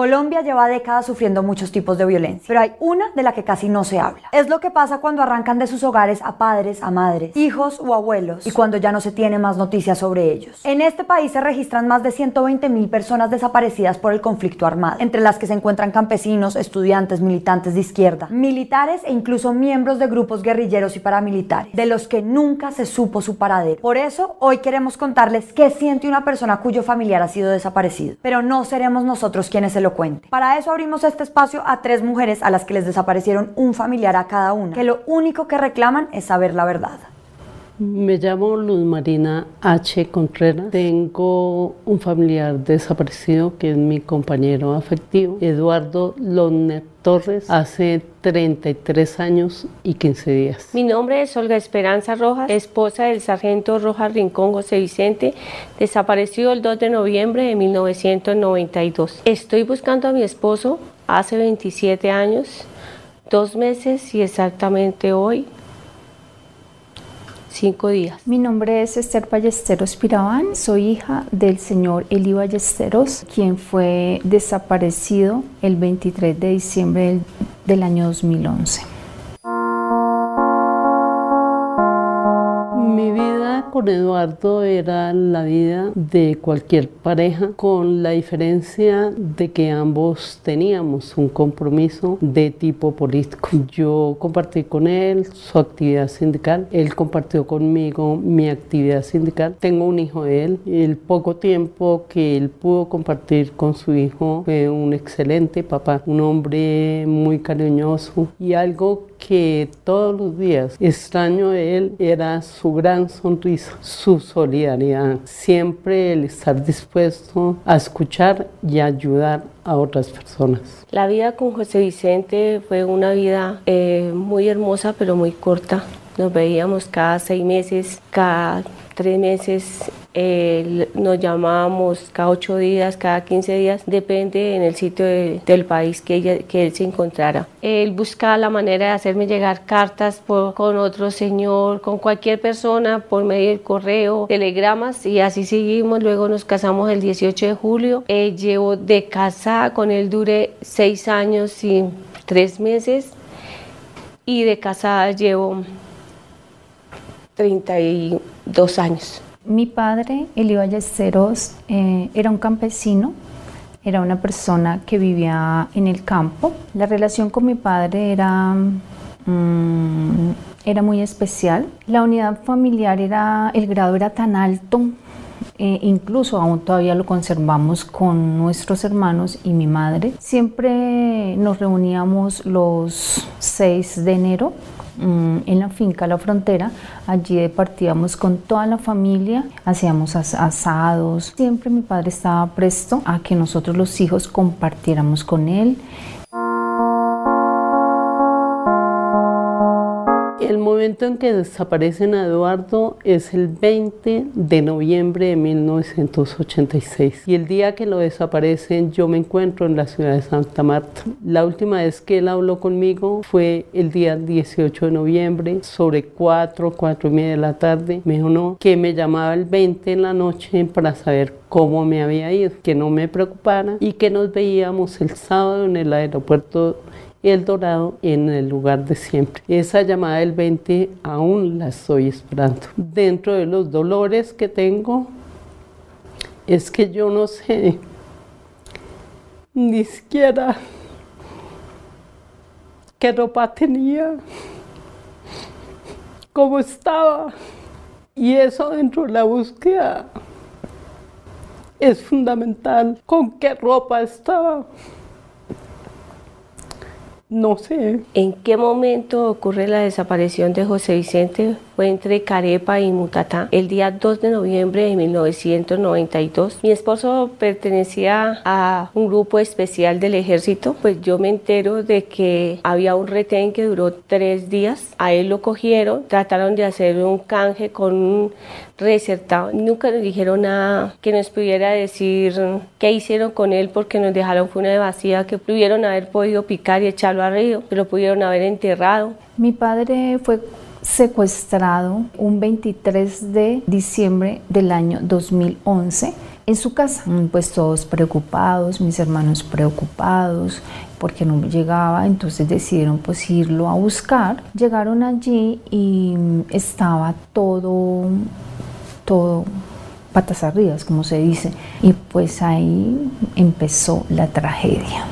Colombia lleva décadas sufriendo muchos tipos de violencia, pero hay una de la que casi no se habla. Es lo que pasa cuando arrancan de sus hogares a padres, a madres, hijos o abuelos y cuando ya no se tiene más noticias sobre ellos. En este país se registran más de 120 mil personas desaparecidas por el conflicto armado, entre las que se encuentran campesinos, estudiantes, militantes de izquierda, militares e incluso miembros de grupos guerrilleros y paramilitares, de los que nunca se supo su paradero. Por eso, hoy queremos contarles qué siente una persona cuyo familiar ha sido desaparecido, pero no seremos nosotros quienes se lo cuente. Para eso abrimos este espacio a tres mujeres a las que les desaparecieron un familiar a cada una, que lo único que reclaman es saber la verdad. Me llamo Luz Marina H. Contreras. Tengo un familiar desaparecido que es mi compañero afectivo, Eduardo Lonner Torres, hace 33 años y 15 días. Mi nombre es Olga Esperanza Rojas, esposa del sargento Rojas Rincón José Vicente, desaparecido el 2 de noviembre de 1992. Estoy buscando a mi esposo hace 27 años, dos meses y exactamente hoy cinco días. Mi nombre es Esther Ballesteros Pirabán, soy hija del señor Eli Ballesteros, quien fue desaparecido el 23 de diciembre del, del año 2011. Con Eduardo era la vida de cualquier pareja, con la diferencia de que ambos teníamos un compromiso de tipo político. Yo compartí con él su actividad sindical, él compartió conmigo mi actividad sindical. Tengo un hijo de él. El poco tiempo que él pudo compartir con su hijo fue un excelente papá, un hombre muy cariñoso y algo que todos los días extraño de él era su gran sonrisa, su solidaridad, siempre el estar dispuesto a escuchar y ayudar a otras personas. La vida con José Vicente fue una vida eh, muy hermosa pero muy corta. Nos veíamos cada seis meses, cada tres meses, eh, nos llamábamos cada ocho días, cada quince días, depende en el sitio de, del país que, él se encontrara. Él buscaba la manera de hacerme llegar cartas con otro señor, con cualquier persona, por medio del correo, telegramas, y así seguimos. Luego nos casamos el 18 de julio. Llevo de casa con él, duré seis años y tres meses, y de casada llevo 32 años. Mi padre, Eli Ballesteros, eh, era un campesino, era una persona que vivía en el campo. La relación con mi padre era, mm, era muy especial. La unidad familiar era, el grado era tan alto, eh, incluso aún todavía lo conservamos con nuestros hermanos y mi madre. Siempre nos reuníamos los 6 de enero en la finca La Frontera. Allí partíamos con toda la familia, hacíamos asados. Siempre mi padre estaba presto a que nosotros los hijos compartiéramos con él. El momento en que desaparecen a Eduardo es el 20 de noviembre de 1986 y el día que lo desaparecen yo me encuentro en la ciudad de Santa Marta. La última vez que él habló conmigo fue el día 18 de noviembre sobre 4, 4 y media de la tarde. Me dijo no, que me llamaba el 20 en la noche para saber cómo me había ido, que no me preocupara y que nos veíamos el sábado en el aeropuerto el Dorado en el lugar de siempre. Esa llamada del 20 aún la estoy esperando. Dentro de los dolores que tengo, es que yo no sé ni siquiera qué ropa tenía, cómo estaba. Y eso dentro de la búsqueda es fundamental, con qué ropa estaba. No sé. ¿En qué momento ocurre la desaparición de José Vicente? Fue entre Carepa y Mutatá el día 2 de noviembre de 1992. Mi esposo pertenecía a un grupo especial del ejército, pues yo me entero de que había un retén que duró tres días. A él lo cogieron, trataron de hacer un canje con un resertado. Nunca nos dijeron nada que nos pudiera decir qué hicieron con él porque nos dejaron fue vacía que pudieron haber podido picar y echarlo al río, pero pudieron haber enterrado. Mi padre fue secuestrado un 23 de diciembre del año 2011 en su casa. Pues todos preocupados, mis hermanos preocupados porque no llegaba, entonces decidieron pues irlo a buscar. Llegaron allí y estaba todo, todo patas arriba, como se dice, y pues ahí empezó la tragedia.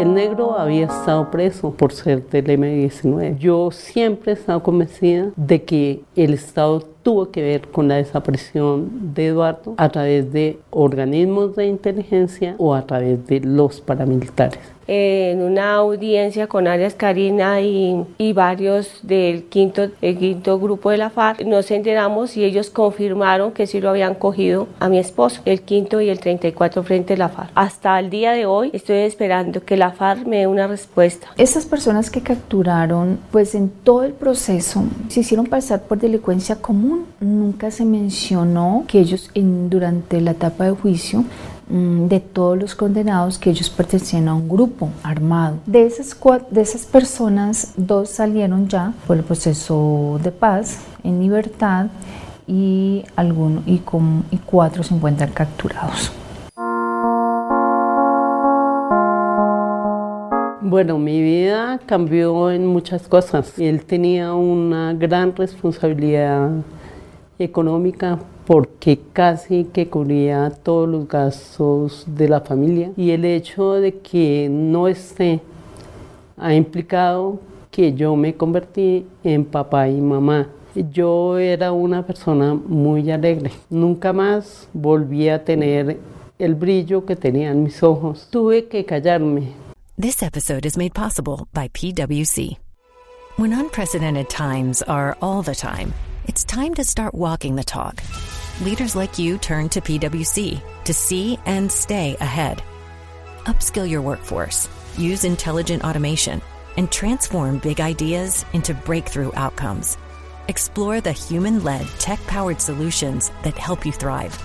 El negro había estado preso por ser del M-19. Yo siempre he estado convencida de que el Estado tuvo que ver con la desaparición de Eduardo a través de organismos de inteligencia o a través de los paramilitares en una audiencia con Arias Karina y, y, varios del quinto, quinto grupo de la FARC, nos enteramos y ellos confirmaron que sí lo habían cogido a mi esposo, el quinto y el 34 frente a la FARC. Hasta el día de hoy estoy esperando que la FARC me dé una respuesta. Esas personas que capturaron, pues en todo el proceso se hicieron pasar por delincuencia común. Nunca se mencionó que ellos en, durante la etapa de juicio de todos los condenados que ellos pertenecían a un grupo armado. De esas, de esas personas, dos salieron ya por el proceso de paz en libertad y, alguno, y, con, y cuatro se encuentran capturados. Bueno, mi vida cambió en muchas cosas. Él tenía una gran responsabilidad económica porque casi que cubría todos los gastos de la familia y el hecho de que no esté ha implicado que yo me convertí en papá y mamá. Yo era una persona muy alegre. Nunca más volví a tener el brillo que tenían mis ojos. Tuve que callarme. This episode is made possible by PwC. When unprecedented times are all the time, it's time to start walking the talk. Leaders like you turn to PwC to see and stay ahead. Upskill your workforce, use intelligent automation, and transform big ideas into breakthrough outcomes. Explore the human led, tech powered solutions that help you thrive.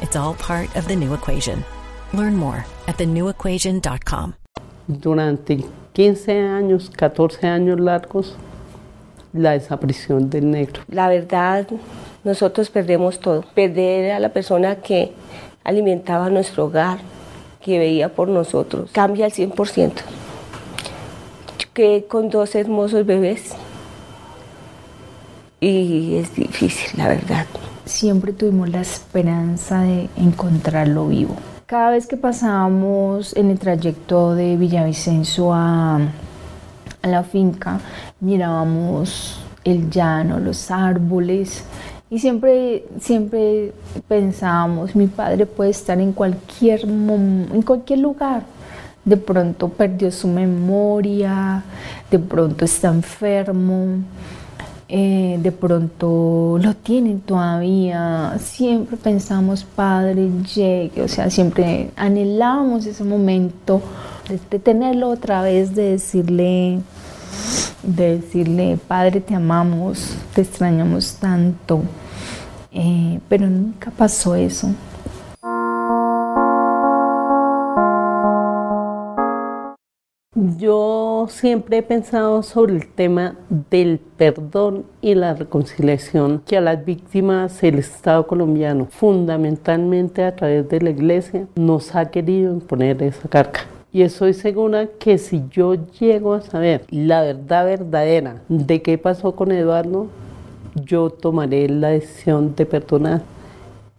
It's all part of the new equation. Learn more at thenewequation.com. Durante 15 años, 14 años largos, la desaparición del negro. La verdad, nosotros perdemos todo. Perder a la persona que alimentaba nuestro hogar, que veía por nosotros, cambia al 100%. que con dos hermosos bebés y es difícil, la verdad. Siempre tuvimos la esperanza de encontrarlo vivo. Cada vez que pasábamos en el trayecto de Villavicencio a, a la finca, mirábamos el llano, los árboles, y siempre, siempre pensábamos, mi padre puede estar en cualquier, en cualquier lugar. De pronto perdió su memoria, de pronto está enfermo, eh, de pronto lo tienen todavía. Siempre pensamos, padre, llegue, o sea, siempre anhelábamos ese momento de tenerlo otra vez, de decirle, de decirle, Padre, te amamos, te extrañamos tanto, eh, pero nunca pasó eso. Yo siempre he pensado sobre el tema del perdón y la reconciliación que a las víctimas el Estado colombiano, fundamentalmente a través de la Iglesia, nos ha querido imponer esa carga. Y estoy segura que si yo llego a saber la verdad verdadera de qué pasó con Eduardo, yo tomaré la decisión de perdonar.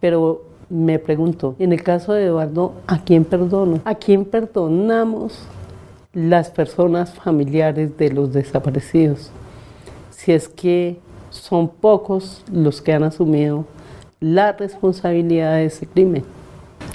Pero me pregunto, en el caso de Eduardo, ¿a quién perdono? ¿A quién perdonamos las personas familiares de los desaparecidos? Si es que son pocos los que han asumido la responsabilidad de ese crimen.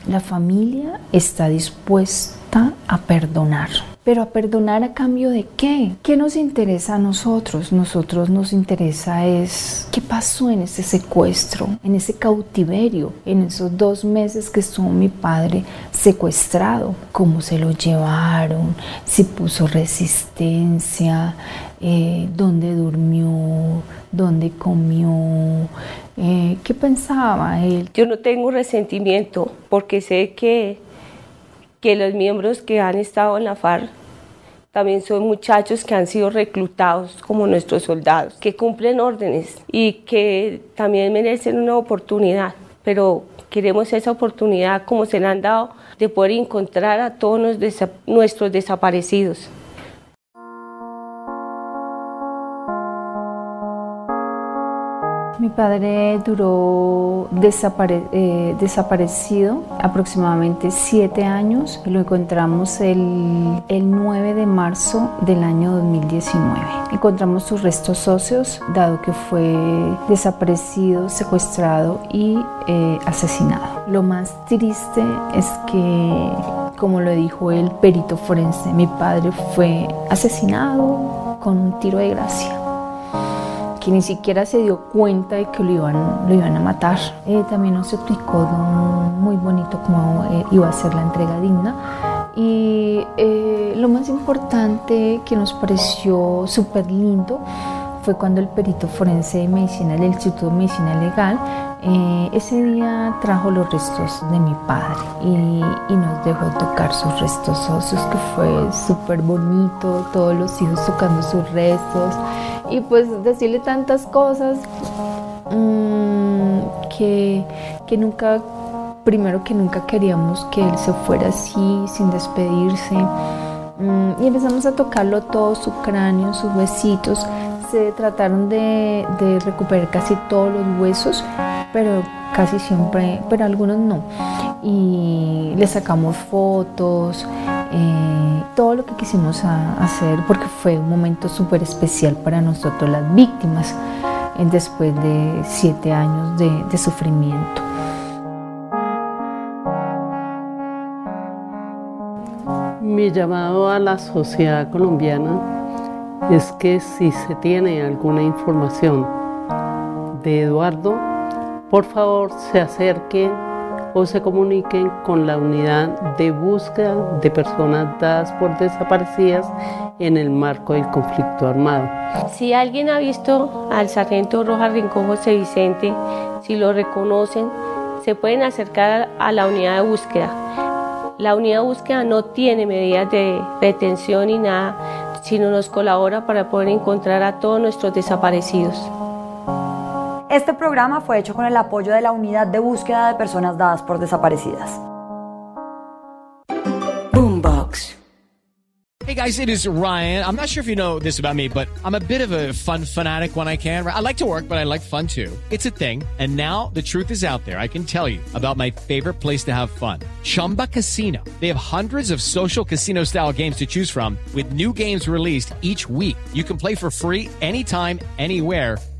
La familia está dispuesta a perdonar, Pero a perdonar a cambio de qué? ¿Qué nos interesa a nosotros? Nosotros nos interesa es qué pasó en ese secuestro, en ese cautiverio, en esos dos meses que estuvo mi padre secuestrado, cómo se lo llevaron, si puso resistencia, eh, dónde durmió, dónde comió, eh, qué pensaba él. Yo no tengo resentimiento porque sé que, que los miembros que han estado en la FARC también son muchachos que han sido reclutados como nuestros soldados, que cumplen órdenes y que también merecen una oportunidad, pero queremos esa oportunidad como se la han dado de poder encontrar a todos nuestros desaparecidos. Mi padre duró eh, desaparecido aproximadamente siete años. Lo encontramos el, 9 de marzo del año 2019. Encontramos sus restos óseos, dado que fue desaparecido, secuestrado y eh, asesinado. Lo más triste es que, como lo dijo el perito forense, mi padre fue asesinado con un tiro de gracia que ni siquiera se dio cuenta de que lo iban, lo iban a matar. Eh, también nos explicó muy bonito cómo eh, iba a ser la entrega digna. Y eh, lo más importante que nos pareció súper lindo fue cuando el perito forense de medicina del Instituto de Medicina Legal ese día trajo los restos de mi padre y, y, nos dejó tocar sus restos óseos, que fue súper bonito, todos los hijos tocando sus restos y pues decirle tantas cosas mm, que, nunca, primero que nunca queríamos que él se fuera así, sin despedirse. Mm, y empezamos a tocarlo todo, su cráneo, sus huesitos. Se trataron de, recuperar casi todos los huesos, pero casi siempre, pero algunos no. Y le sacamos fotos, eh, todo lo que quisimos hacer porque fue un momento súper especial para nosotros las víctimas eh, después de siete años de, sufrimiento. Mi llamado a la sociedad colombiana es que si se tiene alguna información de Eduardo, por favor se acerque o se comuniquen con la unidad de búsqueda de personas dadas por desaparecidas en el marco del conflicto armado. Si alguien ha visto al sargento Rojas Rincón José Vicente, si lo reconocen, se pueden acercar a la unidad de búsqueda. La unidad de búsqueda no tiene medidas de retención ni nada, sino nos colabora para poder encontrar a todos nuestros desaparecidos. Este programa fue hecho con el apoyo de la Unidad de Búsqueda de Personas Dadas por Desaparecidas. Hey guys, it is Ryan. I'm not sure if you know this about me, but I'm a bit of a fun fanatic when I can. I like to work, but I like fun too. It's a thing. And now the truth is out there. I can tell you about my favorite place to have fun. Chumba Casino. They have hundreds of social casino style games to choose from with new games released each week. You can play for free anytime, anywhere